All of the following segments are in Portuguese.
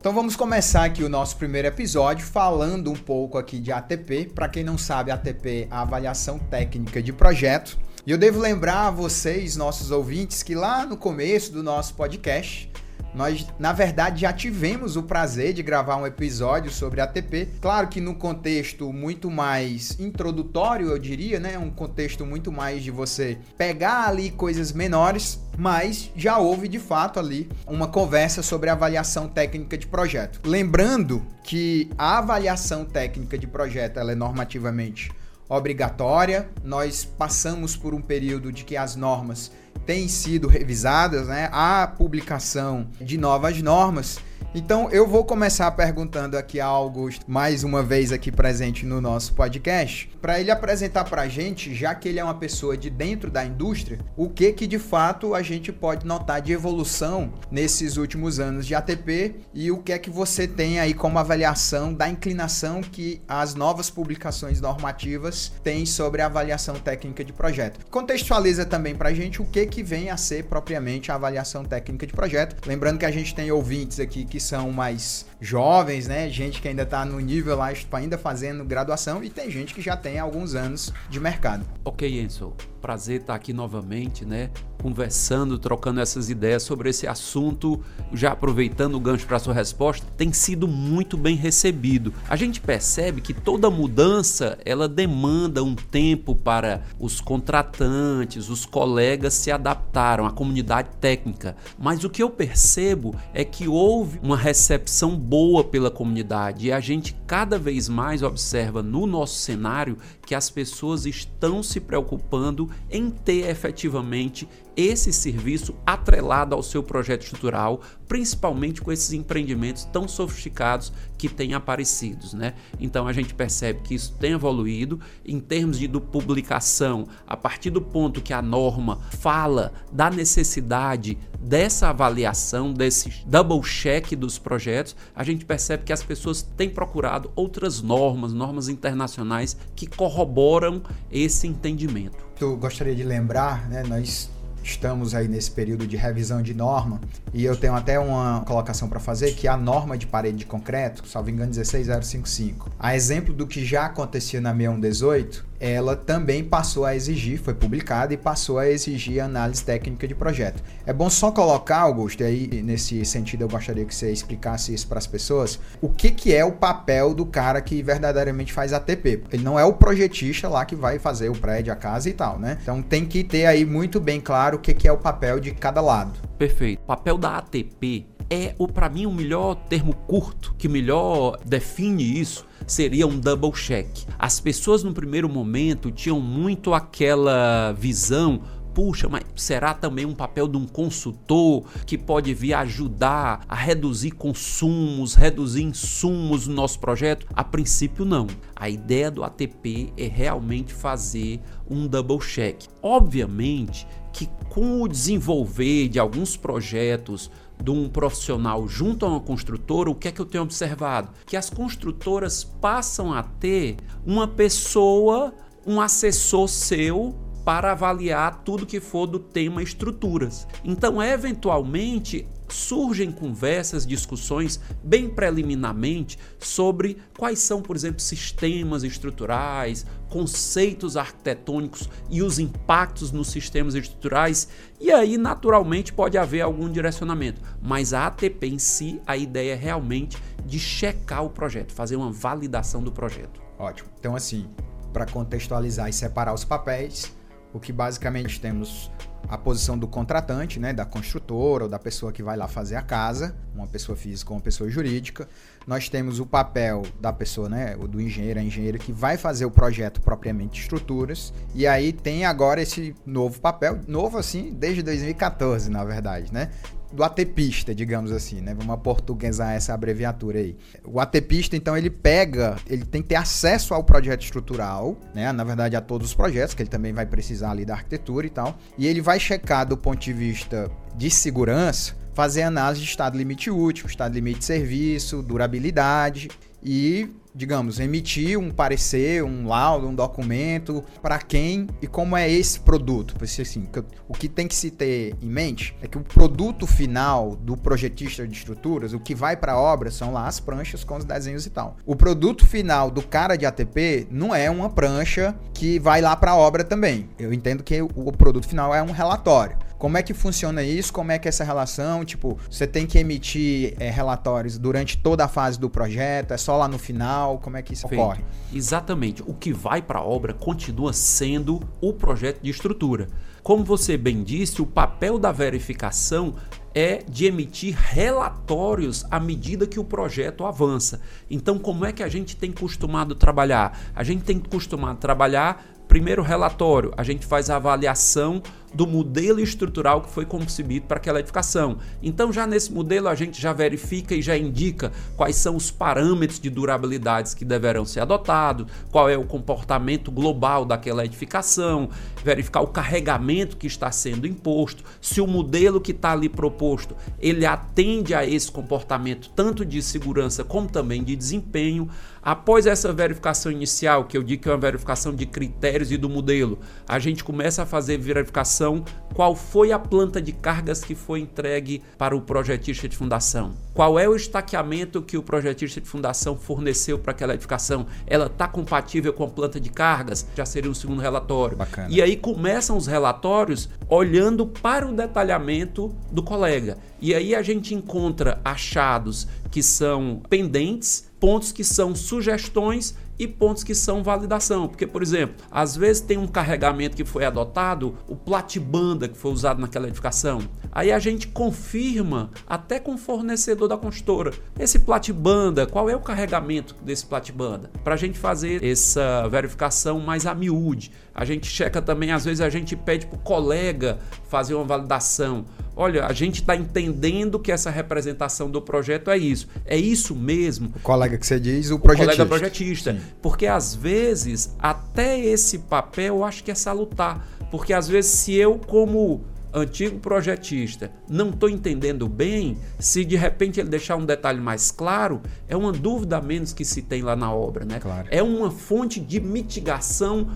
Então vamos começar aqui o nosso primeiro episódio falando um pouco aqui de ATP. Para quem não sabe, ATP é a avaliação técnica de projeto. E eu devo lembrar a vocês, nossos ouvintes, que lá no começo do nosso podcast nós, na verdade, já tivemos o prazer de gravar um episódio sobre ATP. Claro que no contexto muito mais introdutório, eu diria, né? Um contexto muito mais de você pegar ali coisas menores, mas já houve de fato ali uma conversa sobre avaliação técnica de projeto. Lembrando que a avaliação técnica de projeto ela é normativamente obrigatória. Nós passamos por um período de que as normas têm sido revisadas, né? Há publicação de novas normas então eu vou começar perguntando aqui a Augusto, mais uma vez aqui presente no nosso podcast, para ele apresentar para a gente, já que ele é uma pessoa de dentro da indústria, o que que de fato a gente pode notar de evolução nesses últimos anos de ATP e o que é que você tem aí como avaliação da inclinação que as novas publicações normativas têm sobre a avaliação técnica de projeto. Contextualiza também para a gente o que que vem a ser propriamente a avaliação técnica de projeto. Lembrando que a gente tem ouvintes aqui que são mais jovens, né? Gente que ainda está no nível lá, ainda fazendo graduação, e tem gente que já tem alguns anos de mercado. Ok, Enzo. Prazer estar aqui novamente, né? Conversando, trocando essas ideias sobre esse assunto, já aproveitando o gancho para sua resposta, tem sido muito bem recebido. A gente percebe que toda mudança ela demanda um tempo para os contratantes, os colegas se adaptaram, a comunidade técnica. Mas o que eu percebo é que houve uma recepção boa pela comunidade e a gente cada vez mais observa no nosso cenário que as pessoas estão se preocupando em ter efetivamente esse serviço atrelado ao seu projeto estrutural, principalmente com esses empreendimentos tão sofisticados que têm aparecido, né? Então a gente percebe que isso tem evoluído em termos de publicação, a partir do ponto que a norma fala da necessidade dessa avaliação, desse double check dos projetos, a gente percebe que as pessoas têm procurado outras normas, normas internacionais que corroboram esse entendimento. Eu gostaria de lembrar, né, nós estamos aí nesse período de revisão de norma e eu tenho até uma colocação para fazer que a norma de parede de concreto, salvo engano 16055, a exemplo do que já acontecia na 6118, ela também passou a exigir, foi publicada e passou a exigir análise técnica de projeto. É bom só colocar, Augusto, e aí nesse sentido eu gostaria que você explicasse isso para as pessoas, o que, que é o papel do cara que verdadeiramente faz ATP. Ele não é o projetista lá que vai fazer o prédio, a casa e tal, né? Então tem que ter aí muito bem claro o que, que é o papel de cada lado. Perfeito. Papel da ATP é para mim o melhor termo curto que melhor define isso seria um double check. As pessoas no primeiro momento tinham muito aquela visão puxa, mas será também um papel de um consultor que pode vir ajudar a reduzir consumos, reduzir insumos no nosso projeto? A princípio, não. A ideia do ATP é realmente fazer um double check. Obviamente que com o desenvolver de alguns projetos de um profissional junto a uma construtora, o que é que eu tenho observado? Que as construtoras passam a ter uma pessoa, um assessor seu para avaliar tudo que for do tema estruturas. Então, eventualmente, surgem conversas, discussões bem preliminarmente sobre quais são, por exemplo, sistemas estruturais, conceitos arquitetônicos e os impactos nos sistemas estruturais, e aí naturalmente pode haver algum direcionamento, mas a ATP em si, a ideia é realmente de checar o projeto, fazer uma validação do projeto. Ótimo. Então assim, para contextualizar e separar os papéis, o que basicamente temos a posição do contratante, né, da construtora ou da pessoa que vai lá fazer a casa, uma pessoa física ou uma pessoa jurídica. Nós temos o papel da pessoa, né, do engenheiro, a engenheira que vai fazer o projeto propriamente de estruturas. E aí tem agora esse novo papel, novo assim, desde 2014, na verdade, né, do atepista, digamos assim, né? Vamos portuguesar essa abreviatura aí. O atepista, então, ele pega, ele tem que ter acesso ao projeto estrutural, né? Na verdade, a todos os projetos, que ele também vai precisar ali da arquitetura e tal. E ele vai checar do ponto de vista de segurança, fazer análise de estado limite útil, estado limite de serviço, durabilidade e digamos, emitir um parecer, um laudo, um documento, para quem e como é esse produto. Assim, o que tem que se ter em mente é que o produto final do projetista de estruturas, o que vai para a obra, são lá as pranchas com os desenhos e tal. O produto final do cara de ATP não é uma prancha que vai lá para a obra também. Eu entendo que o produto final é um relatório. Como é que funciona isso? Como é que é essa relação? Tipo, você tem que emitir é, relatórios durante toda a fase do projeto? É só lá no final? Como é que isso Feito. ocorre? Exatamente. O que vai para a obra continua sendo o projeto de estrutura. Como você bem disse, o papel da verificação é de emitir relatórios à medida que o projeto avança. Então, como é que a gente tem costumado trabalhar? A gente tem costumado trabalhar primeiro relatório, a gente faz a avaliação do modelo estrutural que foi concebido para aquela edificação. Então, já nesse modelo, a gente já verifica e já indica quais são os parâmetros de durabilidade que deverão ser adotados, qual é o comportamento global daquela edificação, verificar o carregamento que está sendo imposto, se o modelo que está ali proposto ele atende a esse comportamento tanto de segurança como também de desempenho. Após essa verificação inicial, que eu digo que é uma verificação de critérios e do modelo, a gente começa a fazer verificação qual foi a planta de cargas que foi entregue para o projetista de fundação. Qual é o estaqueamento que o projetista de fundação forneceu para aquela edificação? Ela está compatível com a planta de cargas? Já seria um segundo relatório. Bacana. E aí começam os relatórios olhando para o detalhamento do colega. E aí a gente encontra achados que são pendentes, pontos que são sugestões e pontos que são validação. Porque, por exemplo, às vezes tem um carregamento que foi adotado, o platibanda que foi usado naquela edificação. Aí a gente confirma até com o fornecedor da construtora. Esse platibanda, qual é o carregamento desse platibanda? Para a gente fazer essa verificação mais a miúde. A gente checa também, às vezes a gente pede para o colega fazer uma validação. Olha, a gente está entendendo que essa representação do projeto é isso. É isso mesmo. O colega que você diz, o projetista. O colega projetista. Sim. Porque às vezes, até esse papel eu acho que é salutar. Porque às vezes, se eu, como antigo projetista, não estou entendendo bem, se de repente ele deixar um detalhe mais claro, é uma dúvida a menos que se tem lá na obra, né? Claro. É uma fonte de mitigação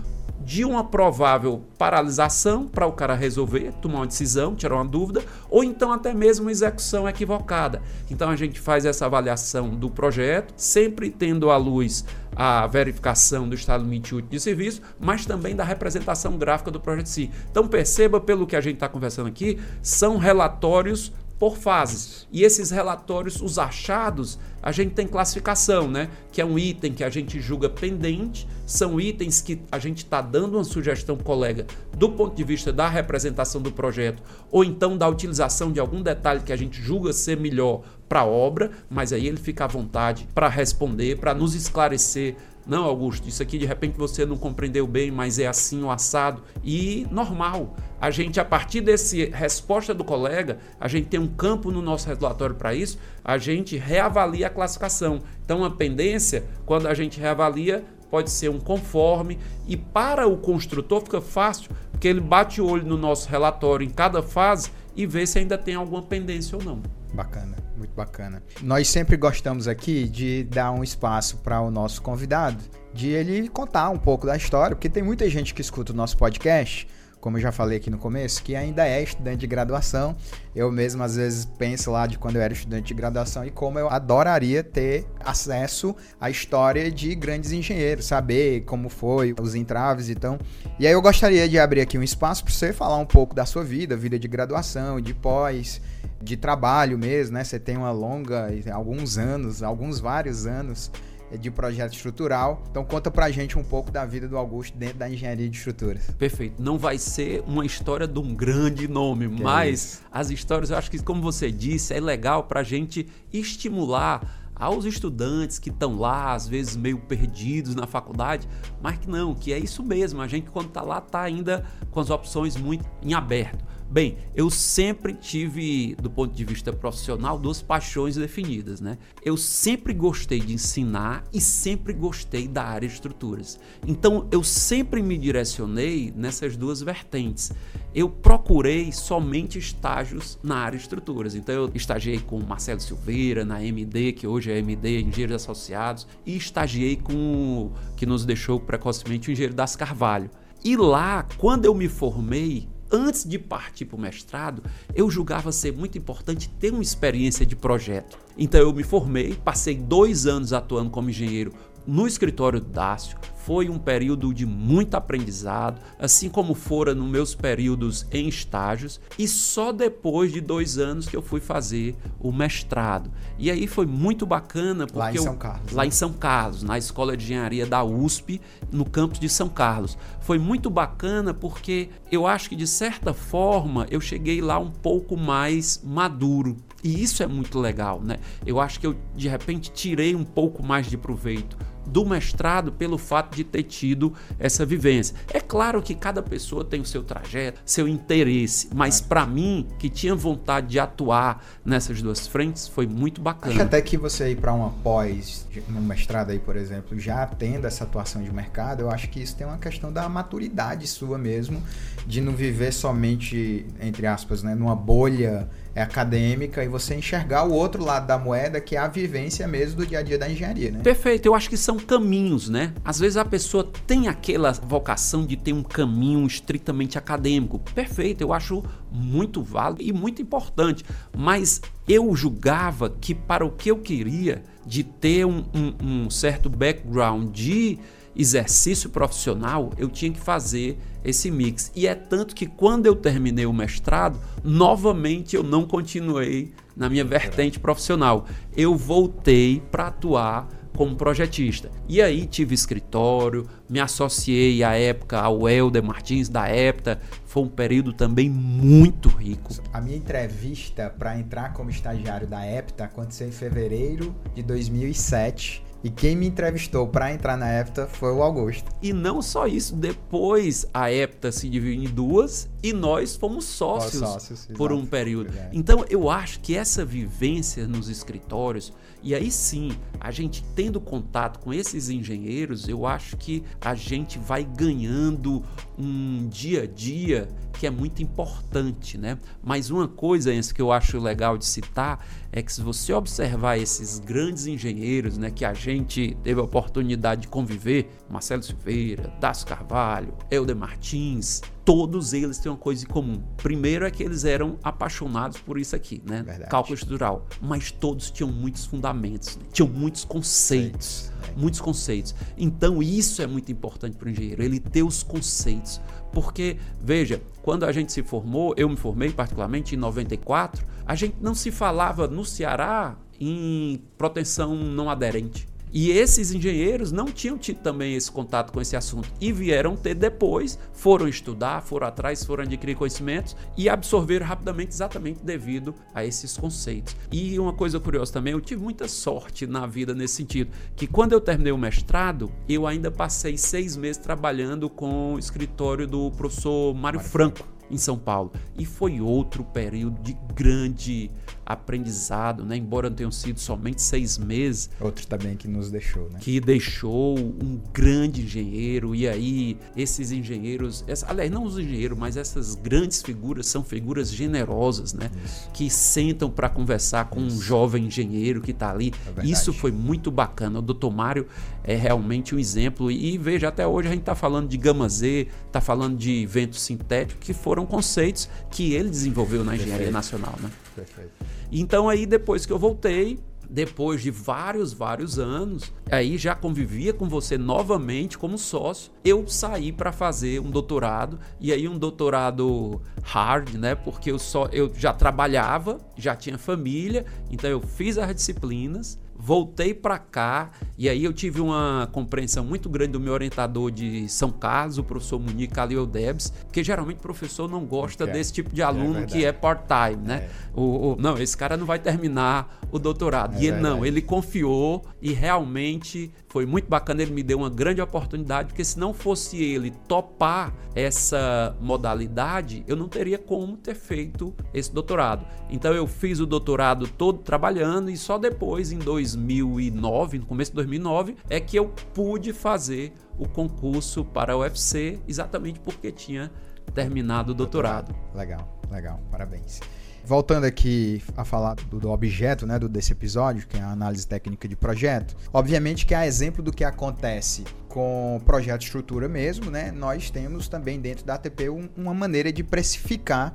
de uma provável paralisação para o cara resolver, tomar uma decisão, tirar uma dúvida, ou então até mesmo uma execução equivocada. Então a gente faz essa avaliação do projeto, sempre tendo à luz a verificação do estado limite útil de serviço, mas também da representação gráfica do projeto em si. Então perceba pelo que a gente está conversando aqui, são relatórios por fases. E esses relatórios, os achados, a gente tem classificação, né? Que é um item que a gente julga pendente, são itens que a gente está dando uma sugestão, colega, do ponto de vista da representação do projeto, ou então da utilização de algum detalhe que a gente julga ser melhor para a obra, mas aí ele fica à vontade para responder, para nos esclarecer não, Augusto, isso aqui de repente você não compreendeu bem, mas é assim o assado. E normal. A gente, a partir dessa resposta do colega, a gente tem um campo no nosso relatório para isso, a gente reavalia a classificação. Então, a pendência, quando a gente reavalia, pode ser um conforme. E para o construtor fica fácil, porque ele bate o olho no nosso relatório em cada fase e vê se ainda tem alguma pendência ou não. Bacana, muito bacana. Nós sempre gostamos aqui de dar um espaço para o nosso convidado, de ele contar um pouco da história, porque tem muita gente que escuta o nosso podcast como eu já falei aqui no começo, que ainda é estudante de graduação. Eu mesmo às vezes penso lá de quando eu era estudante de graduação e como eu adoraria ter acesso à história de grandes engenheiros, saber como foi os entraves e então. E aí eu gostaria de abrir aqui um espaço para você falar um pouco da sua vida, vida de graduação, de pós, de trabalho mesmo, né? Você tem uma longa, alguns anos, alguns vários anos de projeto estrutural. Então conta pra gente um pouco da vida do Augusto dentro da engenharia de estruturas. Perfeito. Não vai ser uma história de um grande nome, que mas é as histórias, eu acho que, como você disse, é legal pra gente estimular aos estudantes que estão lá, às vezes meio perdidos na faculdade, mas que não, que é isso mesmo. A gente, quando está lá, está ainda com as opções muito em aberto. Bem, eu sempre tive, do ponto de vista profissional, duas paixões definidas, né? Eu sempre gostei de ensinar e sempre gostei da área de estruturas. Então, eu sempre me direcionei nessas duas vertentes. Eu procurei somente estágios na área de estruturas. Então, eu estagiei com Marcelo Silveira, na MD, que hoje é MD, Engenheiros Associados, e estagiei com o que nos deixou precocemente o Engenheiro das Carvalho. E lá, quando eu me formei, antes de partir para o mestrado, eu julgava ser muito importante ter uma experiência de projeto. Então eu me formei, passei dois anos atuando como engenheiro no escritório do Dácio, foi um período de muito aprendizado, assim como fora nos meus períodos em estágios, e só depois de dois anos que eu fui fazer o mestrado. E aí foi muito bacana porque lá em eu, São Carlos, lá né? em São Carlos, na Escola de Engenharia da USP, no campus de São Carlos. Foi muito bacana porque eu acho que de certa forma eu cheguei lá um pouco mais maduro. E isso é muito legal, né? Eu acho que eu de repente tirei um pouco mais de proveito do mestrado pelo fato de ter tido essa vivência. É claro que cada pessoa tem o seu trajeto, seu interesse, mas para mim, que tinha vontade de atuar nessas duas frentes, foi muito bacana. Acho até que você ir para uma pós, no mestrado aí, por exemplo, já tendo essa atuação de mercado, eu acho que isso tem uma questão da maturidade sua mesmo, de não viver somente, entre aspas, né, numa bolha é acadêmica e você enxergar o outro lado da moeda, que é a vivência mesmo do dia a dia da engenharia, né? Perfeito, eu acho que são caminhos, né? Às vezes a pessoa tem aquela vocação de ter um caminho estritamente acadêmico. Perfeito, eu acho muito válido e muito importante, mas eu julgava que para o que eu queria, de ter um, um, um certo background de exercício profissional, eu tinha que fazer esse mix. E é tanto que quando eu terminei o mestrado, novamente eu não continuei na minha vertente profissional. Eu voltei para atuar como projetista. E aí tive escritório, me associei à época ao Helder Martins da EPTA, foi um período também muito rico. A minha entrevista para entrar como estagiário da EPTA aconteceu em fevereiro de 2007 e quem me entrevistou para entrar na EPTA foi o Augusto. E não só isso, depois a EPTA se dividiu em duas e nós fomos sócios, sócios por um período. Então eu acho que essa vivência nos escritórios, e aí sim, a gente tendo contato com esses engenheiros, eu acho que a gente vai ganhando um dia a dia que é muito importante, né? Mas uma coisa essa que eu acho legal de citar é que se você observar esses grandes engenheiros, né, que a gente teve a oportunidade de conviver, Marcelo Silveira, Dácio Carvalho, Helder Martins, todos eles têm uma coisa em comum. Primeiro é que eles eram apaixonados por isso aqui, né? Verdade. Cálculo estrutural. Mas todos tinham muitos fundamentos, né? tinham muitos conceitos. Muitos conceitos. Então, isso é muito importante para o engenheiro, ele ter os conceitos. Porque, veja, quando a gente se formou, eu me formei particularmente em 94, a gente não se falava no Ceará em proteção não aderente. E esses engenheiros não tinham tido também esse contato com esse assunto e vieram ter depois, foram estudar, foram atrás, foram adquirir conhecimentos e absorveram rapidamente exatamente devido a esses conceitos. E uma coisa curiosa também, eu tive muita sorte na vida nesse sentido, que quando eu terminei o mestrado, eu ainda passei seis meses trabalhando com o escritório do professor Mário Franco em São Paulo. E foi outro período de grande aprendizado, né? embora não tenham sido somente seis meses. Outro também que nos deixou, né? Que deixou um grande engenheiro, e aí esses engenheiros, essa, aliás, não os engenheiros, mas essas grandes figuras são figuras generosas, né? Isso. Que sentam para conversar com Isso. um jovem engenheiro que está ali. É Isso foi muito bacana. O doutor Mário é realmente um exemplo. E veja, até hoje a gente está falando de gama Z, está falando de vento sintético, que foram conceitos que ele desenvolveu na engenharia Perfeito. nacional. Né? Perfeito. Então aí depois que eu voltei, depois de vários, vários anos, aí já convivia com você novamente como sócio. Eu saí para fazer um doutorado e aí um doutorado hard, né? Porque eu só eu já trabalhava, já tinha família, então eu fiz as disciplinas voltei para cá e aí eu tive uma compreensão muito grande do meu orientador de São Carlos, o professor Munique Calil Debs, porque geralmente o professor não gosta é. desse tipo de é aluno é que é part-time, né? É. O, o, não, esse cara não vai terminar o doutorado. É e ele não, ele confiou e realmente foi muito bacana, ele me deu uma grande oportunidade, porque se não fosse ele topar essa modalidade, eu não teria como ter feito esse doutorado. Então eu fiz o doutorado todo trabalhando e só depois, em 2009, no começo de 2009, é que eu pude fazer o concurso para a UFC, exatamente porque tinha terminado o doutorado. Legal, legal, parabéns. Voltando aqui a falar do, do, objeto, né, do, desse episódio, que é a análise técnica de projeto, obviamente que é exemplo do que acontece com projeto estrutura mesmo, né, nós temos também dentro da ATP um, uma maneira de precificar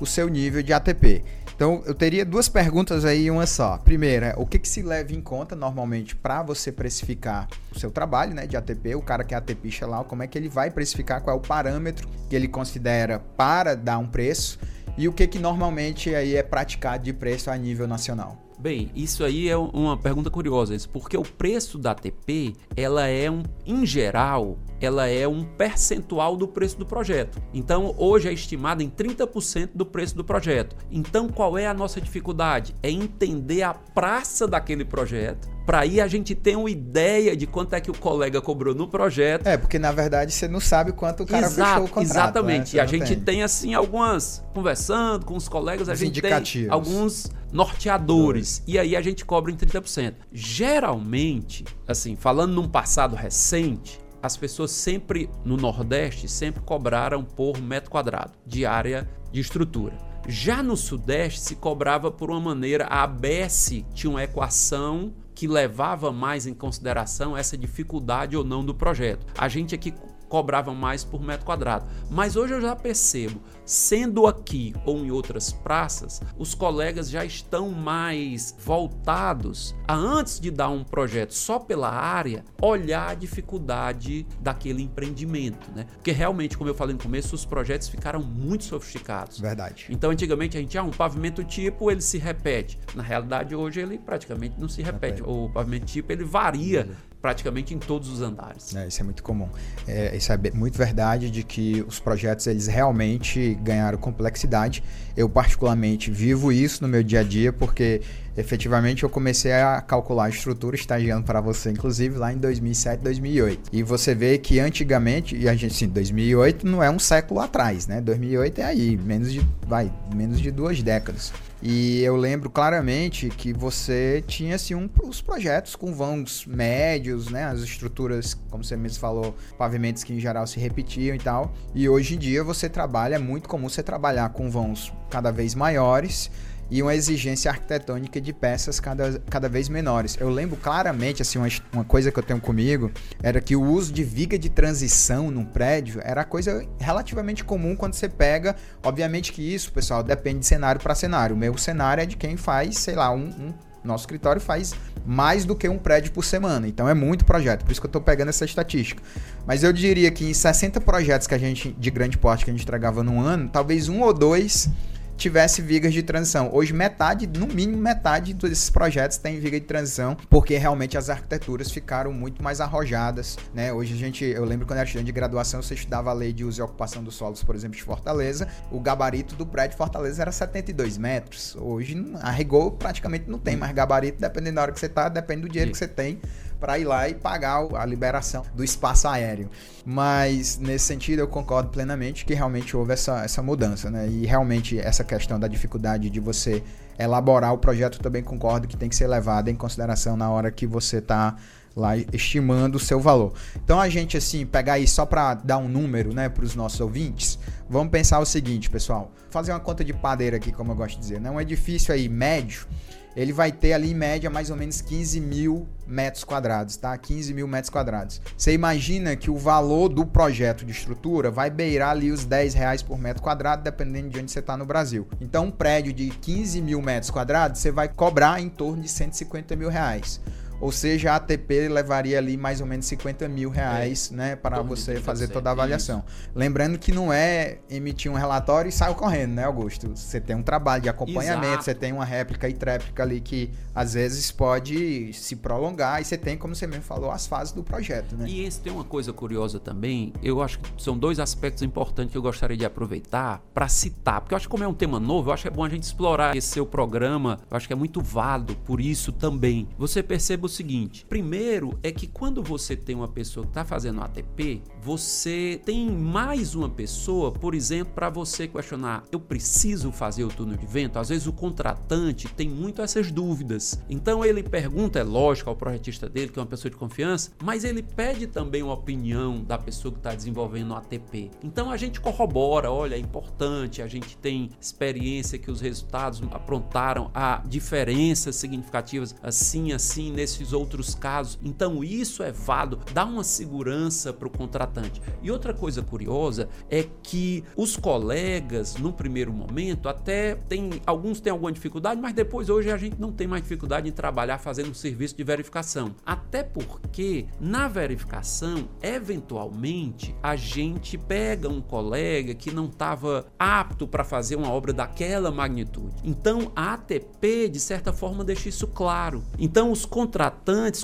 o seu nível de ATP. Então, eu teria duas perguntas aí, uma só. Primeira, o que, que se leva em conta normalmente para você precificar o seu trabalho, né, de ATP? O cara que é ATPista lá, como é que ele vai precificar? Qual é o parâmetro que ele considera para dar um preço? E o que, que normalmente aí é praticado de preço a nível nacional? Bem, isso aí é uma pergunta curiosa, porque o preço da ATP, ela é um, em geral, ela é um percentual do preço do projeto. Então, hoje é estimada em 30% do preço do projeto. Então, qual é a nossa dificuldade? É entender a praça daquele projeto, para aí a gente ter uma ideia de quanto é que o colega cobrou no projeto. É, porque na verdade você não sabe quanto o cara Exato, fechou o contrato. Exatamente. Né? E a gente tem. tem. assim algumas conversando com os colegas, a gente tem alguns norteadores Dois. e aí a gente cobra em 30%. Geralmente, assim, falando num passado recente, as pessoas sempre no Nordeste sempre cobraram por metro quadrado de área de estrutura. Já no Sudeste se cobrava por uma maneira, a ABS tinha uma equação que levava mais em consideração essa dificuldade ou não do projeto. A gente aqui cobrava mais por metro quadrado. Mas hoje eu já percebo, sendo aqui ou em outras praças, os colegas já estão mais voltados a antes de dar um projeto só pela área, olhar a dificuldade daquele empreendimento, né? Porque realmente, como eu falei no começo, os projetos ficaram muito sofisticados. Verdade. Então, antigamente a gente, ah, um pavimento tipo, ele se repete. Na realidade, hoje ele praticamente não se repete. repete. O pavimento tipo, ele varia praticamente em todos os andares. É, isso é muito comum. É, isso é muito verdade de que os projetos eles realmente ganharam complexidade. Eu particularmente vivo isso no meu dia a dia porque efetivamente eu comecei a calcular a estrutura estagiando para você inclusive lá em 2007, 2008. E você vê que antigamente, e a gente sim, 2008 não é um século atrás, né? 2008 é aí, menos de vai, menos de duas décadas. E eu lembro claramente que você tinha assim um, os projetos com vãos médios, né? As estruturas, como você mesmo falou, pavimentos que em geral se repetiam e tal. E hoje em dia você trabalha, é muito comum você trabalhar com vãos cada vez maiores e uma exigência arquitetônica de peças cada, cada vez menores. Eu lembro claramente, assim, uma, uma coisa que eu tenho comigo era que o uso de viga de transição num prédio era coisa relativamente comum quando você pega. Obviamente que isso, pessoal, depende de cenário para cenário. O meu cenário é de quem faz, sei lá, um, um nosso escritório faz mais do que um prédio por semana, então é muito projeto, por isso que eu estou pegando essa estatística. Mas eu diria que em 60 projetos que a gente de grande porte que a gente entregava num ano, talvez um ou dois tivesse vigas de transição. Hoje, metade, no mínimo metade desses projetos tem viga de transição, porque realmente as arquiteturas ficaram muito mais arrojadas, né? Hoje a gente, eu lembro quando eu era estudante de graduação, você estudava a lei de uso e ocupação dos solos, por exemplo, de Fortaleza, o gabarito do prédio de Fortaleza era 72 metros. Hoje, a rigor, praticamente não tem mais gabarito, dependendo da hora que você tá, depende do dinheiro que você tem para ir lá e pagar a liberação do espaço aéreo. Mas nesse sentido eu concordo plenamente que realmente houve essa, essa mudança, né? E realmente essa questão da dificuldade de você elaborar o projeto também concordo que tem que ser levada em consideração na hora que você está lá estimando o seu valor. Então a gente assim pegar aí só para dar um número, né, para os nossos ouvintes, vamos pensar o seguinte, pessoal, fazer uma conta de padeira aqui, como eu gosto de dizer, né, um edifício aí médio ele vai ter ali em média mais ou menos 15 mil metros quadrados, tá? 15 mil metros quadrados. Você imagina que o valor do projeto de estrutura vai beirar ali os 10 reais por metro quadrado, dependendo de onde você está no Brasil. Então, um prédio de 15 mil metros quadrados, você vai cobrar em torno de 150 mil reais. Ou seja, a ATP levaria ali mais ou menos 50 mil reais, é, né, para você fazer toda a avaliação. Isso. Lembrando que não é emitir um relatório e sair correndo, né, Augusto? Você tem um trabalho de acompanhamento, Exato. você tem uma réplica e tréplica ali que às vezes pode se prolongar e você tem, como você mesmo falou, as fases do projeto, né? E esse tem uma coisa curiosa também, eu acho que são dois aspectos importantes que eu gostaria de aproveitar para citar, porque eu acho que como é um tema novo, eu acho que é bom a gente explorar esse seu programa, eu acho que é muito válido por isso também. Você perceba o seguinte, primeiro é que quando você tem uma pessoa que está fazendo ATP, você tem mais uma pessoa, por exemplo, para você questionar, eu preciso fazer o túnel de vento? Às vezes o contratante tem muito essas dúvidas. Então ele pergunta, é lógico, ao projetista dele, que é uma pessoa de confiança, mas ele pede também uma opinião da pessoa que está desenvolvendo o ATP. Então a gente corrobora, olha, é importante, a gente tem experiência que os resultados aprontaram a diferenças significativas assim, assim, nesses outros casos. Então isso é válido, dá uma segurança para o contratante. E outra coisa curiosa é que os colegas, no primeiro momento, até tem alguns têm alguma dificuldade, mas depois hoje a gente não tem mais dificuldade em trabalhar fazendo um serviço de verificação. Até porque na verificação, eventualmente, a gente pega um colega que não estava apto para fazer uma obra daquela magnitude. Então a ATP, de certa forma, deixa isso claro. Então os contratantes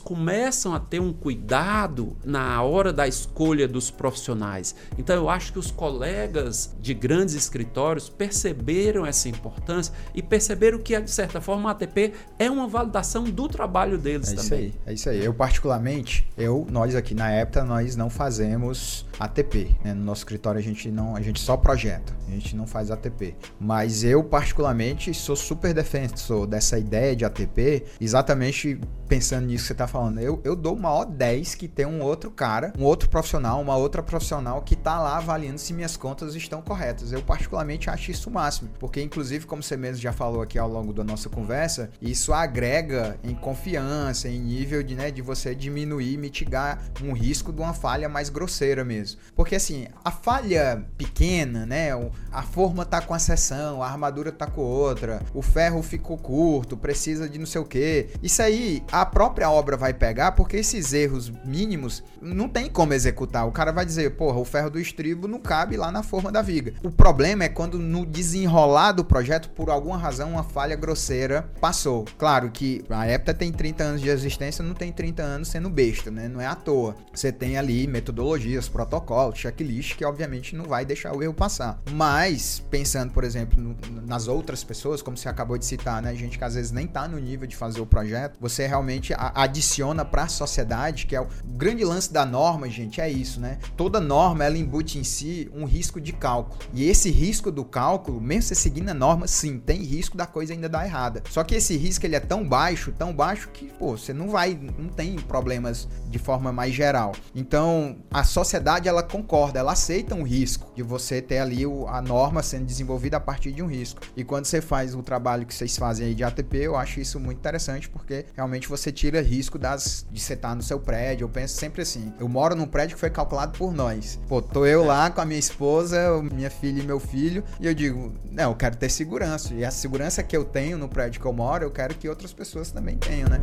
começam a ter um cuidado na hora da escolha dos profissionais. Então eu acho que os colegas de grandes escritórios perceberam essa importância e perceberam que, de certa forma, a ATP é uma validação do trabalho deles é também. Isso aí, é isso aí. Eu, particularmente, eu, nós aqui na EPTA, nós não fazemos ATP. Né? No nosso escritório a gente não, a gente só projeta, a gente não faz ATP. Mas eu, particularmente, sou super defensor dessa ideia de ATP, exatamente pensando nisso que você está falando. Eu, eu dou maior 10 que tem um outro cara, um outro profissional, uma outra profissional que está lá avaliando se minhas contas estão corretas. Eu, particularmente, acho isso o máximo, porque, inclusive, como você mesmo já falou aqui ao longo da nossa conversa, isso agrega em confiança, em nível de, né, de você diminuir, mitigar um risco de uma falha mais grosseira mesmo. Porque, assim, a falha pequena, né, a forma tá com a seção, a armadura tá com outra, o ferro ficou curto, precisa de não sei o que. Isso aí, a própria obra vai pegar, porque esses erros mínimos não tem como executar. O cara vai dizer, porra, o ferro do estribo não cabe lá na forma da viga. O problema é quando no desenrolar do projeto, por alguma razão, uma falha grosseira passou. Claro que a EPTA tem 30 anos de existência, não tem 30 anos sendo besta, né? Não é à toa. Você tem ali metodologias, protocolos, checklist, que obviamente não vai deixar o erro passar. Mas, pensando, por exemplo, no, nas outras pessoas, como você acabou de citar, né? Gente que às vezes nem tá no nível de fazer o projeto, você realmente adiciona para a sociedade, que é o grande lance da norma, gente, é isso, né? Toda norma ela embute em si um risco de cálculo. E esse risco do cálculo, mesmo você seguindo a norma, sim, tem risco da coisa ainda dar errada. Só que esse risco ele é tão baixo, tão baixo que, pô, você não vai, não tem problemas de forma mais geral. Então, a sociedade ela concorda, ela aceita um risco de você ter ali a norma sendo desenvolvida a partir de um risco. E quando você faz o trabalho que vocês fazem aí de ATP, eu acho isso muito interessante porque realmente você tira risco das de você estar no seu prédio. Eu penso sempre assim, eu moro num prédio que foi calculado por nós. Pô, tô eu lá com a minha esposa, minha filha e meu filho, e eu digo, não, eu quero ter segurança. E a segurança que eu tenho no prédio que eu moro, eu quero que outras pessoas também tenham, né?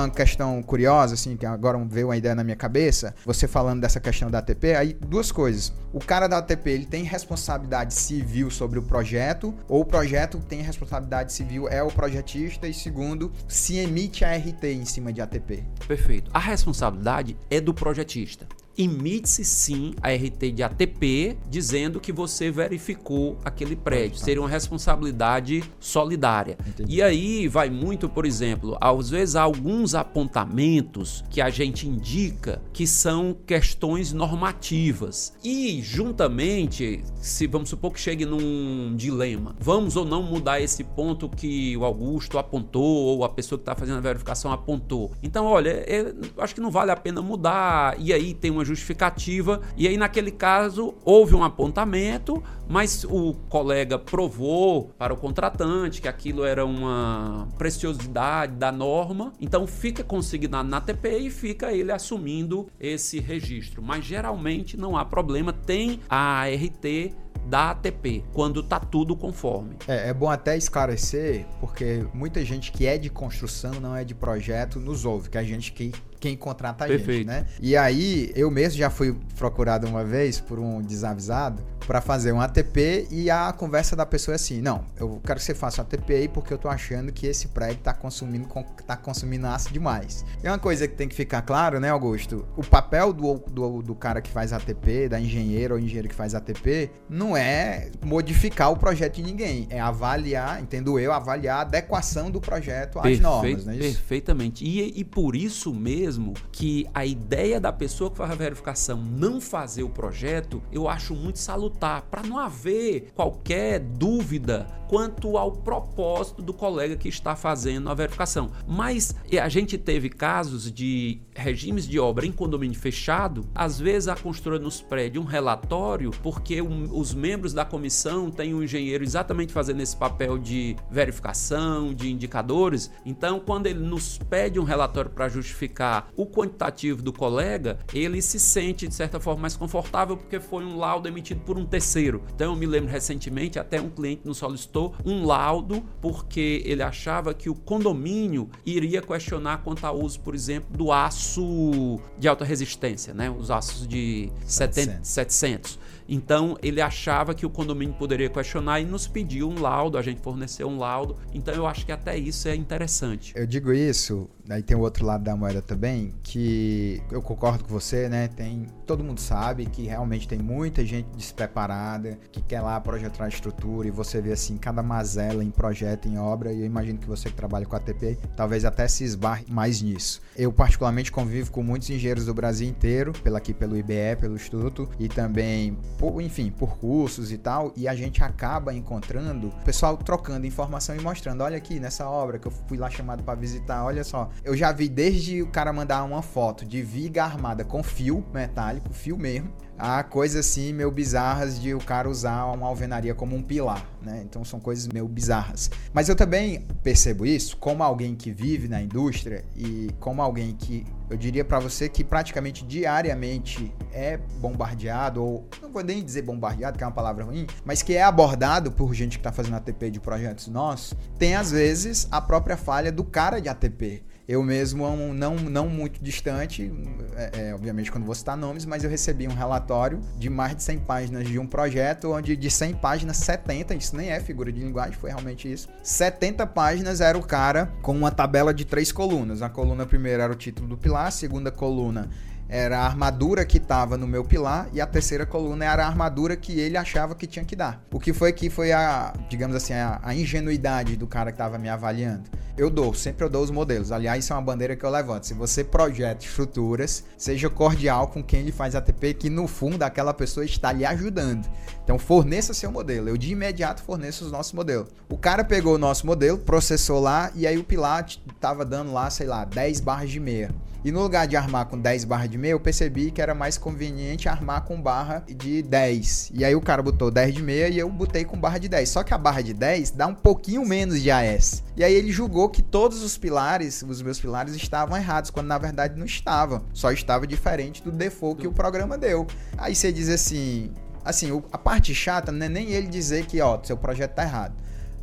Uma questão curiosa, assim, que agora veio uma ideia na minha cabeça, você falando dessa questão da ATP, aí duas coisas. O cara da ATP, ele tem responsabilidade civil sobre o projeto, ou o projeto tem responsabilidade civil, é o projetista, e segundo, se emite a RT em cima de ATP. Perfeito. A responsabilidade é do projetista emite-se sim a RT de ATP dizendo que você verificou aquele prédio. Seria uma responsabilidade solidária. Entendi. E aí vai muito, por exemplo, às vezes há alguns apontamentos que a gente indica que são questões normativas. E juntamente, se vamos supor que chegue num dilema, vamos ou não mudar esse ponto que o Augusto apontou ou a pessoa que está fazendo a verificação apontou. Então, olha, é, acho que não vale a pena mudar. E aí tem uma justificativa. E aí, naquele caso, houve um apontamento, mas o colega provou para o contratante que aquilo era uma preciosidade da norma, então fica consignado na TP e fica ele assumindo esse registro. Mas geralmente não há problema, tem a ART da ATP, quando tá tudo conforme. É, é, bom até esclarecer, porque muita gente que é de construção, não é de projeto, nos ouve, que a gente que quem contrata a Perfeito. gente, né? E aí, eu mesmo já fui procurado uma vez por um desavisado para fazer um ATP e a conversa da pessoa é assim: não, eu quero que você faça um ATP aí porque eu tô achando que esse prédio tá consumindo, tá consumindo aço demais. E uma coisa que tem que ficar claro, né, Augusto? O papel do, do, do cara que faz ATP, da engenheira ou engenheiro que faz ATP, não é modificar o projeto de ninguém, é avaliar, entendo eu, avaliar a adequação do projeto às Perfeito, normas, né? Perfeitamente. E, e por isso mesmo que a ideia da pessoa que faz a verificação não fazer o projeto, eu acho muito salutar para não haver qualquer dúvida quanto ao propósito do colega que está fazendo a verificação. Mas a gente teve casos de regimes de obra em condomínio fechado, às vezes a construtora nos pede um relatório porque um, os membros da comissão têm um engenheiro exatamente fazendo esse papel de verificação, de indicadores. Então, quando ele nos pede um relatório para justificar o quantitativo do colega, ele se sente de certa forma mais confortável porque foi um laudo emitido por um terceiro. Então eu me lembro recentemente, até um cliente nos solicitou um laudo porque ele achava que o condomínio iria questionar quanto ao uso, por exemplo, do aço de alta resistência, né? os aços de 700. 700. Então ele achava que o condomínio poderia questionar e nos pediu um laudo, a gente forneceu um laudo. Então eu acho que até isso é interessante. Eu digo isso, aí tem o outro lado da moeda também, que eu concordo com você, né? Tem todo mundo sabe que realmente tem muita gente despreparada que quer lá projetar a estrutura e você vê assim cada mazela em projeto, em obra. E eu imagino que você que trabalha com a ATP talvez até se esbarre mais nisso. Eu particularmente convivo com muitos engenheiros do Brasil inteiro, pela aqui pelo IBE, pelo Instituto e também por, enfim, por cursos e tal, e a gente acaba encontrando o pessoal trocando informação e mostrando, olha aqui nessa obra que eu fui lá chamado para visitar, olha só, eu já vi desde o cara mandar uma foto de viga armada com fio metálico, fio mesmo, a coisas assim meio bizarras de o cara usar uma alvenaria como um pilar, né? Então são coisas meio bizarras. Mas eu também percebo isso como alguém que vive na indústria e como alguém que eu diria para você que praticamente diariamente é bombardeado ou não vou nem dizer bombardeado, que é uma palavra ruim, mas que é abordado por gente que está fazendo ATP de projetos nossos, tem às vezes a própria falha do cara de ATP. Eu mesmo, não, não muito distante, é, é, obviamente quando vou citar nomes, mas eu recebi um relatório de mais de 100 páginas de um projeto, onde de 100 páginas, 70, isso nem é figura de linguagem, foi realmente isso. 70 páginas era o cara com uma tabela de três colunas. A coluna primeira era o título do pilar, a segunda coluna era a armadura que estava no meu pilar e a terceira coluna era a armadura que ele achava que tinha que dar. O que foi que foi a, digamos assim, a, a ingenuidade do cara que estava me avaliando. Eu dou, sempre eu dou os modelos. Aliás, isso é uma bandeira que eu levanto. Se você projeta estruturas, seja cordial com quem lhe faz ATP, que no fundo aquela pessoa está lhe ajudando. Então forneça seu modelo. Eu de imediato forneço os nossos modelos. O cara pegou o nosso modelo, processou lá e aí o pilar estava dando lá, sei lá, 10 barras de meia. E no lugar de armar com 10 barras de meia, eu percebi que era mais conveniente armar com barra de 10. E aí o cara botou 10 de meia e eu botei com barra de 10. Só que a barra de 10 dá um pouquinho menos de AS. E aí ele julgou que todos os pilares, os meus pilares, estavam errados, quando na verdade não estavam. Só estava diferente do default que o programa deu. Aí você diz assim. Assim, a parte chata não é nem ele dizer que, ó, seu projeto tá errado.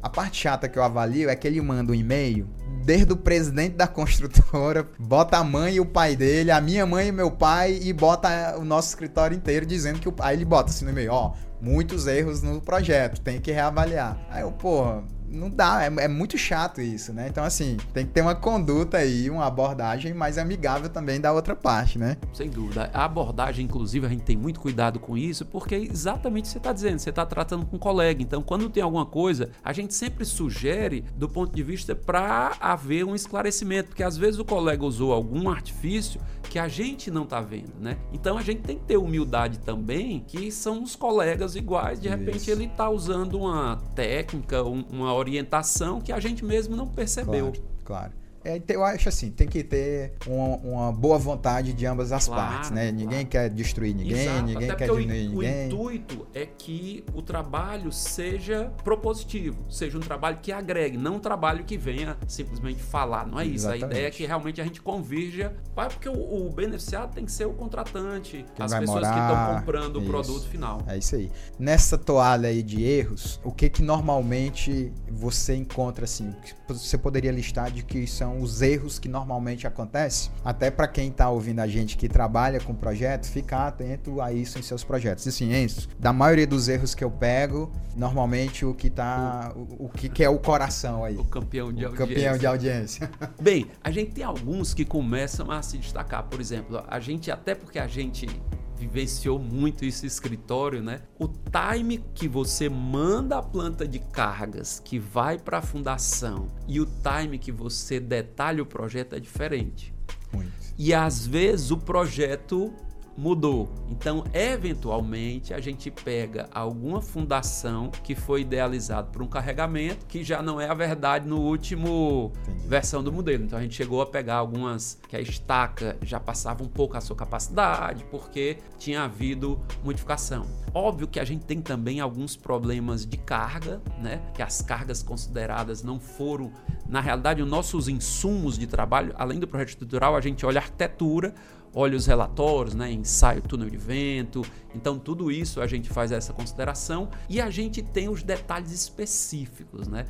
A parte chata que eu avalio é que ele manda um e-mail desde o presidente da construtora, bota a mãe e o pai dele, a minha mãe e meu pai, e bota o nosso escritório inteiro dizendo que o. Aí ele bota assim no e-mail, ó, muitos erros no projeto, tem que reavaliar. Aí eu, porra, não dá, é, é, muito chato isso, né? Então, assim, tem que ter uma conduta aí, uma abordagem mais amigável também da outra parte, né? Sem dúvida. A abordagem, inclusive, a gente tem muito cuidado com isso, porque é exatamente o que você está dizendo, você está tratando com um colega. Então, quando tem alguma coisa, a gente sempre sugere do ponto de vista para haver um esclarecimento, porque às vezes o colega usou algum artifício que a gente não está vendo, né? Então a gente tem que ter humildade também, que são os colegas iguais, de repente Isso. ele está usando uma técnica, uma orientação que a gente mesmo não percebeu. Claro. claro. É, eu acho assim, tem que ter uma, uma boa vontade de ambas as Claro, partes, né? Ninguém claro. quer destruir ninguém, Exato, ninguém até quer o diminuir in- o, ninguém. intuito é que o trabalho seja propositivo, seja um trabalho que agregue, não um trabalho que venha simplesmente falar. Não é isso. A Exatamente. ideia é que realmente a gente convirja, porque o, o beneficiado tem que ser o contratante, Quem as pessoas que morar, estão comprando o isso. produto final. É isso aí. Nessa toalha aí de erros, o que que normalmente você encontra assim? que Você poderia listar de que são os erros que normalmente acontecem? Até para quem tá ouvindo a gente que trabalha com projeto, ficar atento a isso em seus projetos. E assim, Enzo, da maioria dos erros que eu pego, normalmente o que tá o, o que, que é o coração aí? O campeão de O audiência. campeão de audiência. Bem, a gente tem alguns que começam a se destacar. Por exemplo, a gente, até porque a gente vivenciou muito esse escritório, né? O time que você manda a planta de cargas que vai para a fundação e o time que você detalha o projeto é diferente. Muito. E às vezes o projeto mudou. Então, eventualmente, a gente pega alguma fundação que foi idealizada por um carregamento que já não é a verdade no último Entendi. versão do modelo. Então, a gente chegou a pegar algumas que a estaca já passava um pouco a sua capacidade porque tinha havido modificação. Óbvio que a gente tem também alguns problemas de carga, né? Que as cargas consideradas não foram na realidade, os nossos insumos de trabalho, além do projeto estrutural, a gente olha a arquitetura, olha os relatórios, né, ensaio, túnel de vento. Então, tudo isso a gente faz essa consideração e a gente tem os detalhes específicos, né?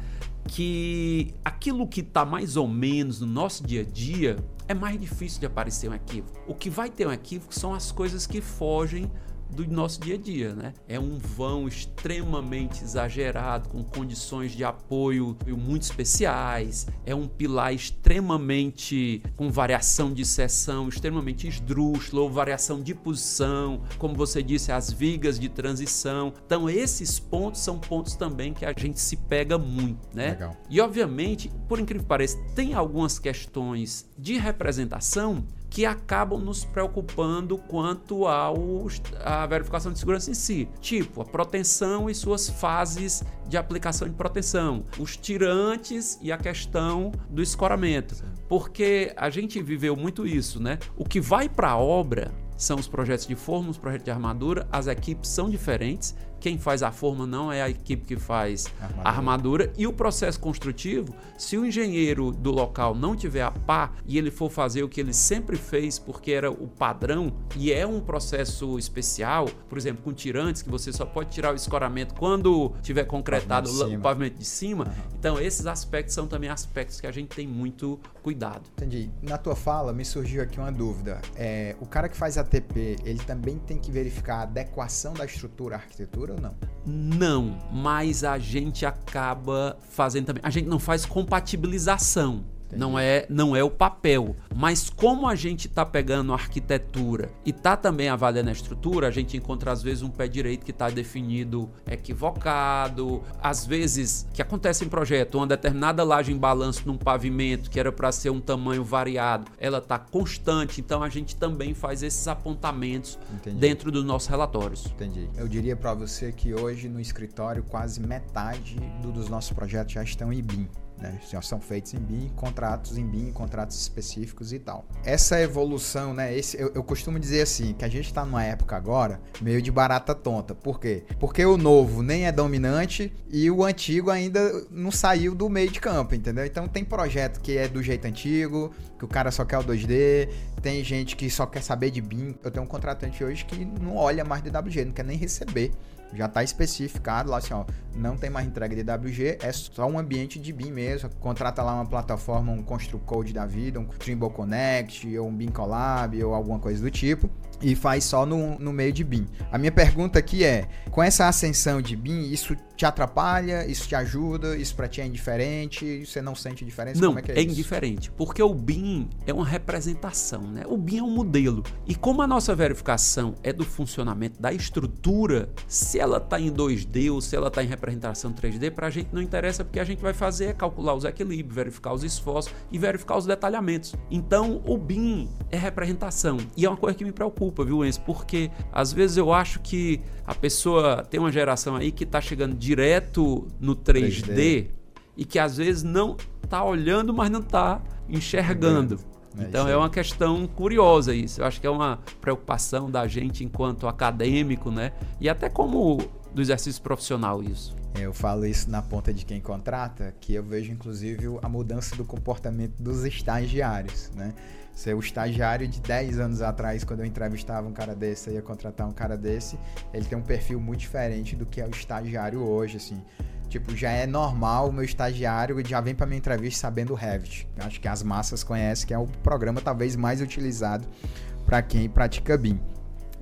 Que aquilo que está mais ou menos no nosso dia a dia é mais difícil de aparecer um equívoco. O que vai ter um equívoco são as coisas que fogem do nosso dia a dia, né? É um vão extremamente exagerado, com condições de apoio muito especiais, é um pilar extremamente com variação de seção, extremamente esdrúxulo, ou variação de posição, como você disse, as vigas de transição. Então, esses pontos são pontos também que a gente se pega muito, né? Legal. E obviamente, por incrível que pareça, tem algumas questões de representação que acabam nos preocupando quanto à verificação de segurança em si. Tipo, a proteção e suas fases de aplicação de proteção, os tirantes e a questão do escoramento. Porque a gente viveu muito isso, né? O que vai para a obra são os projetos de forma, os projetos de armadura, as equipes são diferentes. Quem faz a forma não é a equipe que faz Armadura. a armadura. E o processo construtivo, se o engenheiro do local não tiver a pá e ele for fazer o que ele sempre fez, porque era o padrão, e é um processo especial, por exemplo, com tirantes, que você só pode tirar o escoramento quando tiver concretado Pavimento o pavimento de cima. Então, esses aspectos são também aspectos que a gente tem muito cuidado. Entendi. Na tua fala, me surgiu aqui uma dúvida. É, o cara que faz ATP, ele também tem que verificar a adequação da estrutura à arquitetura ou não? Não, mas a gente acaba fazendo também. A gente não faz compatibilização. Entendi. Não é, não é o papel. Mas como a gente está pegando a arquitetura e está também avaliando a estrutura, a gente encontra às vezes um pé direito que está definido equivocado. Às vezes, que acontece em projeto, uma determinada laje em balanço num pavimento que era para ser um tamanho variado, ela está constante. Então a gente também faz esses apontamentos Entendi. dentro dos nossos relatórios. Entendi. Eu diria para você que hoje no escritório quase metade do- dos nossos projetos já estão em BIM. Né? Já são feitos em BIM, contratos em BIM, contratos específicos e tal. Essa evolução, né? Esse, eu, eu costumo dizer assim, que a gente está numa época agora meio de barata tonta. Por quê? Porque o novo nem é dominante e o antigo ainda não saiu do meio de campo, entendeu? Então tem projeto que é do jeito antigo, que o cara só quer o 2D, tem gente que só quer saber de BIM. Eu tenho um contratante hoje que não olha mais DWG, não quer nem receber. Já está especificado lá assim, ó, não tem mais entrega de DWG, é só um ambiente de BIM mesmo. Contrata lá uma plataforma, um ConstruCode da vida, um Trimble Connect, ou um BIM Collab, ou alguma coisa do tipo, e faz só no, no meio de BIM. A minha pergunta aqui é, com essa ascensão de BIM, isso te atrapalha, isso te ajuda, isso para ti é indiferente, você não sente diferença? Não, Como é que é, é isso? indiferente, porque o BIM é uma representação, né? O BIM é um modelo. E como a nossa verificação é do funcionamento da estrutura, se ela está em 2D ou se ela está em representação 3D, para a gente não interessa, porque a gente vai fazer é calcular os equilíbrios, verificar os esforços e verificar os detalhamentos. Então, o BIM é representação. E é uma coisa que me preocupa, viu, Enzo? Porque às vezes eu acho que a pessoa tem uma geração aí que está chegando direto no 3D, 3D. e que às vezes não tá olhando, mas não tá enxergando. É então é uma questão curiosa isso. Eu acho que é uma preocupação da gente enquanto acadêmico, né? E até como do exercício profissional isso. Eu falo isso na ponta de quem contrata, que eu vejo inclusive a mudança do comportamento dos estagiários, né? Ser o estagiário de 10 anos atrás, quando eu entrevistava um cara desse, eu ia contratar um cara desse, ele tem um perfil muito diferente do que é o estagiário hoje, assim. Tipo, já é normal o meu estagiário já vem para minha entrevista sabendo o Revit. Acho que as massas conhecem, que é o programa talvez mais utilizado para quem pratica BIM.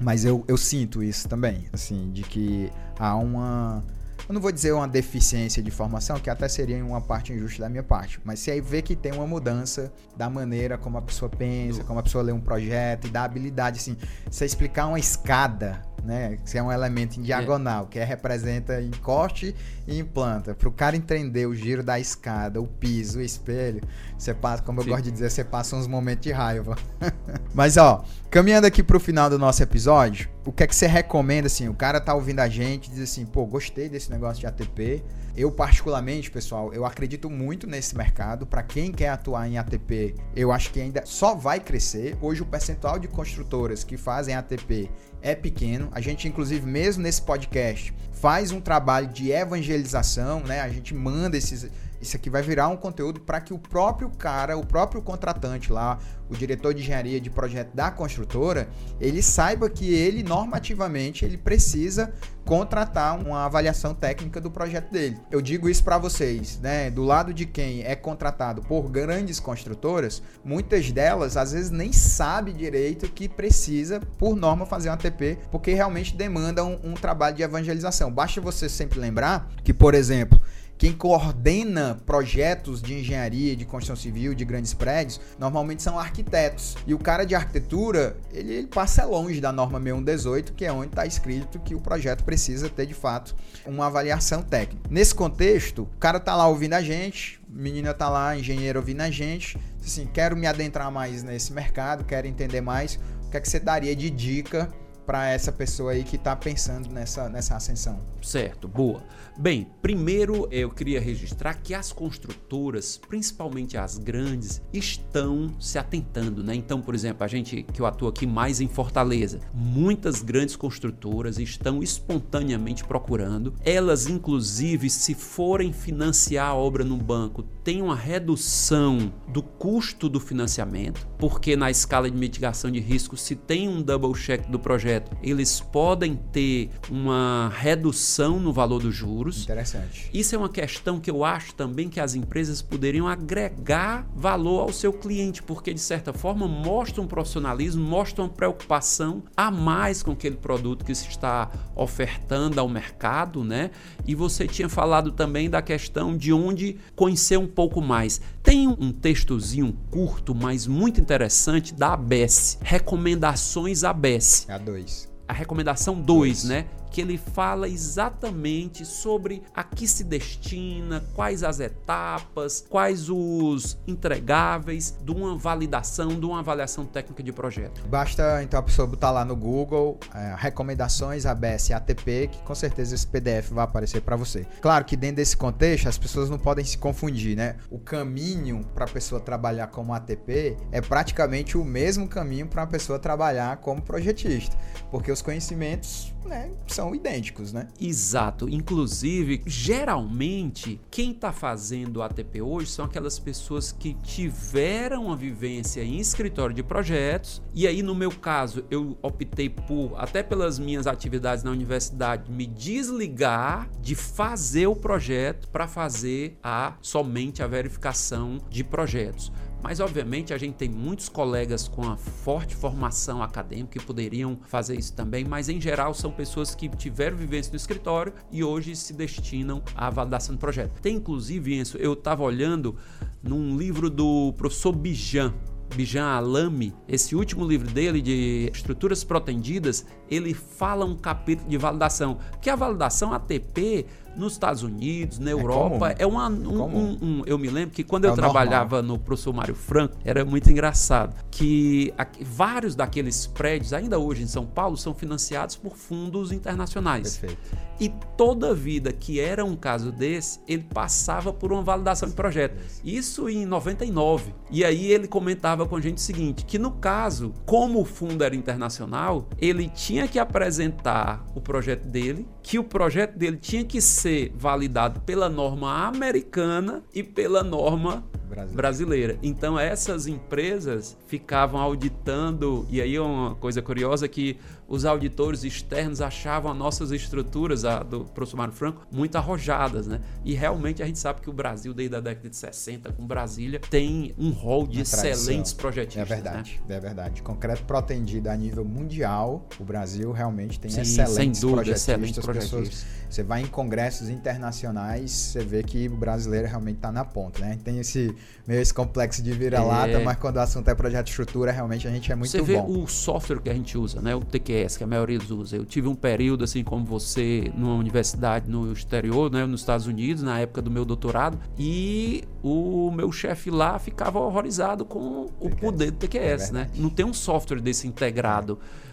Mas eu, eu sinto isso também, assim, de que há uma eu não vou dizer uma deficiência de formação, que até seria uma parte injusta da minha parte, mas se aí vê que tem uma mudança da maneira como a pessoa pensa, como a pessoa lê um projeto e da habilidade, assim, você explicar uma escada né? Que é um elemento em diagonal, é. que é, representa encoste e implanta. Para o cara entender o giro da escada, o piso, o espelho, você passa, como Sim. eu gosto de dizer, você passa uns momentos de raiva. Mas ó, caminhando aqui para o final do nosso episódio, o que é que você recomenda assim? O cara tá ouvindo a gente, diz assim, pô, gostei desse negócio de ATP. Eu particularmente, pessoal, eu acredito muito nesse mercado. Para quem quer atuar em ATP, eu acho que ainda só vai crescer. Hoje o percentual de construtoras que fazem ATP é pequeno. A gente, inclusive, mesmo nesse podcast, faz um trabalho de evangelização, né? A gente manda esses. Isso aqui vai virar um conteúdo para que o próprio cara, o próprio contratante lá, o diretor de engenharia de projeto da construtora, ele saiba que ele normativamente ele precisa contratar uma avaliação técnica do projeto dele. Eu digo isso para vocês, né? Do lado de quem é contratado por grandes construtoras, muitas delas às vezes nem sabe direito que precisa por norma fazer um ATP, porque realmente demanda um, um trabalho de evangelização. Basta você sempre lembrar que, por exemplo, quem coordena projetos de engenharia, de construção civil, de grandes prédios, normalmente são arquitetos. E o cara de arquitetura, ele, ele passa longe da norma 6118, que é onde está escrito que o projeto precisa ter de fato uma avaliação técnica. Nesse contexto, o cara tá lá ouvindo a gente, menina tá lá, engenheiro ouvindo a gente, assim, quero me adentrar mais nesse mercado, quero entender mais, o que é que você daria de dica para essa pessoa aí que está pensando nessa, nessa ascensão? Certo, boa. Bem, primeiro eu queria registrar que as construtoras, principalmente as grandes, estão se atentando, né? Então, por exemplo, a gente que eu atuo aqui mais em Fortaleza, muitas grandes construtoras estão espontaneamente procurando. Elas, inclusive, se forem financiar a obra no banco, têm uma redução do custo do financiamento, porque na escala de mitigação de risco, se tem um double check do projeto, eles podem ter uma redução no valor dos juros juros. Interessante. Isso é uma questão que eu acho também que as empresas poderiam agregar valor ao seu cliente, porque de certa forma mostra um profissionalismo, mostra uma preocupação a mais com aquele produto que se está ofertando ao mercado, né? E você tinha falado também da questão de onde conhecer um pouco mais. Tem um textozinho curto, mas muito interessante da ABS, recomendações ABS. A 2 a recomendação 2, né? Que ele fala exatamente sobre a que se destina, quais as etapas, quais os entregáveis de uma validação, de uma avaliação técnica de projeto. Basta então a pessoa botar lá no Google é, recomendações ABS ATP, que com certeza esse PDF vai aparecer para você. Claro que dentro desse contexto as pessoas não podem se confundir, né? O caminho para a pessoa trabalhar como ATP é praticamente o mesmo caminho para uma pessoa trabalhar como projetista, porque os conhecimentos né, são idênticos, né? Exato. Inclusive, geralmente, quem está fazendo ATP hoje são aquelas pessoas que tiveram a vivência em escritório de projetos. E aí, no meu caso, eu optei por, até pelas minhas atividades na universidade, me desligar de fazer o projeto para fazer a somente a verificação de projetos. Mas, obviamente, a gente tem muitos colegas com a forte formação acadêmica que poderiam fazer isso também, mas em geral são pessoas que tiveram vivência no escritório e hoje se destinam à validação do projeto. Tem inclusive isso, eu estava olhando num livro do professor Bijan, Bijan Alami, esse último livro dele de estruturas protendidas, ele fala um capítulo de validação. Que a validação ATP nos Estados Unidos, na Europa, é, é uma, um, um, um, Eu me lembro que quando é eu trabalhava normal. no professor Mário Franco, era muito engraçado que aqui, vários daqueles prédios, ainda hoje em São Paulo, são financiados por fundos internacionais. Perfeito. E toda vida que era um caso desse, ele passava por uma validação de projeto. Isso em 99. E aí ele comentava com a gente o seguinte, que no caso, como o fundo era internacional, ele tinha que apresentar o projeto dele, que o projeto dele tinha que ser validado pela norma americana e pela norma brasileira. brasileira. Então essas empresas ficavam auditando, e aí é uma coisa curiosa que os auditores externos achavam as nossas estruturas a, do professor Mário Franco muito arrojadas, né? E realmente a gente sabe que o Brasil, desde a década de 60, com Brasília, tem um rol de excelentes projetistas. É verdade, né? é verdade. Concreto protendido a nível mundial, o Brasil realmente tem Sim, excelentes sem dúvida, projetistas. Excelentes projetistas. Pessoas, você vai em congressos internacionais, você vê que o brasileiro realmente está na ponta, né? Tem esse meio esse complexo de vira-lata, é... mas quando o assunto é projeto de estrutura, realmente a gente é muito bom. Você vê o software que a gente usa, né? O TQS, que a maioria usa. Eu tive um período, assim como você, numa universidade no exterior, né? Nos Estados Unidos, na época do meu doutorado, e o meu chefe lá ficava horrorizado com o TQS. poder do TQS, é né? Não tem um software desse integrado. É,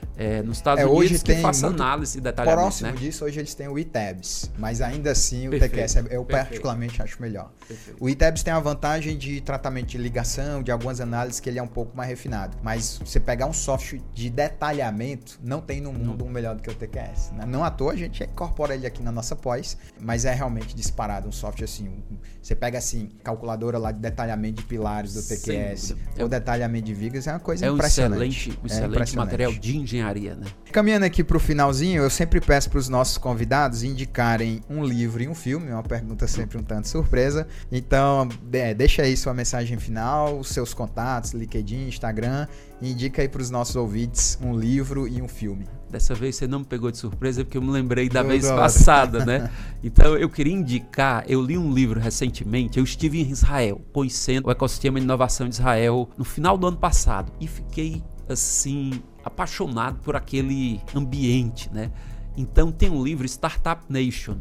nos Estados é, Unidos que faça análise detalhada. Próximo né? disso, hoje eles têm o ITEBS, mas ainda assim o TQS é, eu particularmente acho melhor. Perfeito. O ITEBS tem a vantagem de tratamento de ligação, de algumas análises que ele é um pouco mais refinado, mas você pegar um software de detalhamento, não tem no mundo não. um melhor do que o TQS. Né? Não à toa a gente incorpora ele aqui na nossa pós, mas é realmente disparado um software assim. Um, você pega assim, calculadora lá de detalhamento de pilares do TQS, ou detalhamento de vigas, é uma coisa é um impressionante. Excelente, um excelente é impressionante. material de engenharia né? Caminhando aqui para o finalzinho, eu sempre peço para os nossos convidados indicarem um livro e um filme, uma pergunta sempre um tanto surpresa. Então, é, deixa aí sua mensagem final, seus contatos, LinkedIn, Instagram, e indica aí para os nossos ouvintes um livro e um filme. Dessa vez você não me pegou de surpresa porque eu me lembrei da vez passada, né? Então eu queria indicar, eu li um livro recentemente, eu estive em Israel, conhecendo o ecossistema de inovação de Israel no final do ano passado e fiquei assim apaixonado por aquele ambiente, né? Então tem um livro Startup Nation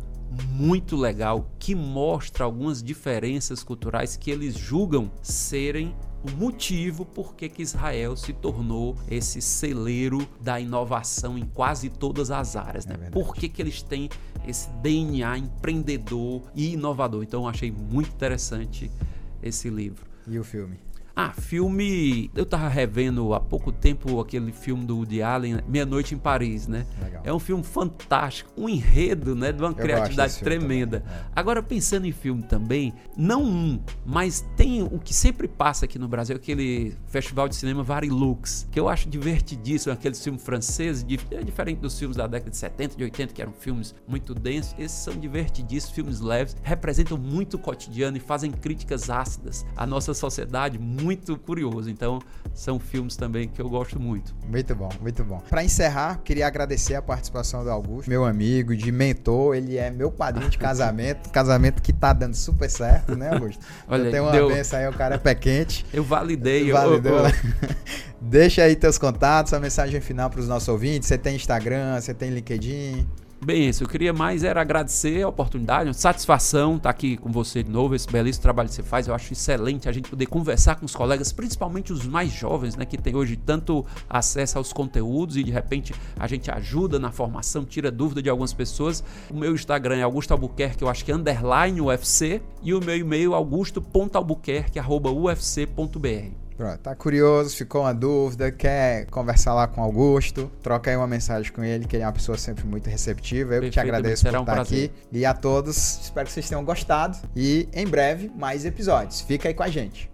muito legal que mostra algumas diferenças culturais que eles julgam serem o motivo por que, Israel se tornou esse celeiro da inovação em quase todas as áreas, né? É por que, que eles têm esse DNA empreendedor e inovador. Então eu achei muito interessante esse livro. E o filme? Ah, filme. Eu tava revendo há pouco tempo aquele filme do Woody Allen, Meia Noite em Paris, né? Legal. É um filme fantástico, um enredo, né? De uma Eu criatividade tremenda. É. Agora, pensando em filme também, não um, mas tem o que sempre passa aqui no Brasil, aquele festival de cinema Varilux, que eu acho divertidíssimo, aqueles filmes franceses, é diferente dos filmes da década de 70, de 80, que eram filmes muito densos. Esses são divertidíssimos, filmes leves, representam muito o cotidiano e fazem críticas ácidas à nossa sociedade, muito curioso. Então, são filmes também que eu gosto muito. Muito bom, muito bom. Para encerrar, queria agradecer a participação do Augusto, meu amigo, de mentor. Ele é meu padrinho de casamento, casamento que tá dando super certo, né, Augusto? Olha, eu tenho uma deu... benção aí, o cara é pé quente. Eu validei. Validou, eu... Deixa aí teus contatos, a mensagem final para os nossos ouvintes. Você tem Instagram, você tem LinkedIn? Bem, isso. Eu queria mais era agradecer a oportunidade, uma satisfação estar aqui com você de novo, esse belíssimo trabalho que você faz. Eu acho excelente a gente poder conversar com os colegas, principalmente os mais jovens, né, que tem hoje tanto acesso aos conteúdos e de repente a gente ajuda na formação, tira dúvida de algumas pessoas. O meu Instagram é Augusto Albuquerque, eu acho que é underline UFC, e o meu e-mail é augusto.albuquerque.ufc.br. Pronto, tá curioso, ficou uma dúvida, quer conversar lá com Augusto, troca aí uma mensagem com ele, que ele é uma pessoa sempre muito receptiva. Eu que te agradeço por um estar prazer. aqui. E a todos, espero que vocês tenham gostado. E em breve, mais episódios. Fica aí com a gente.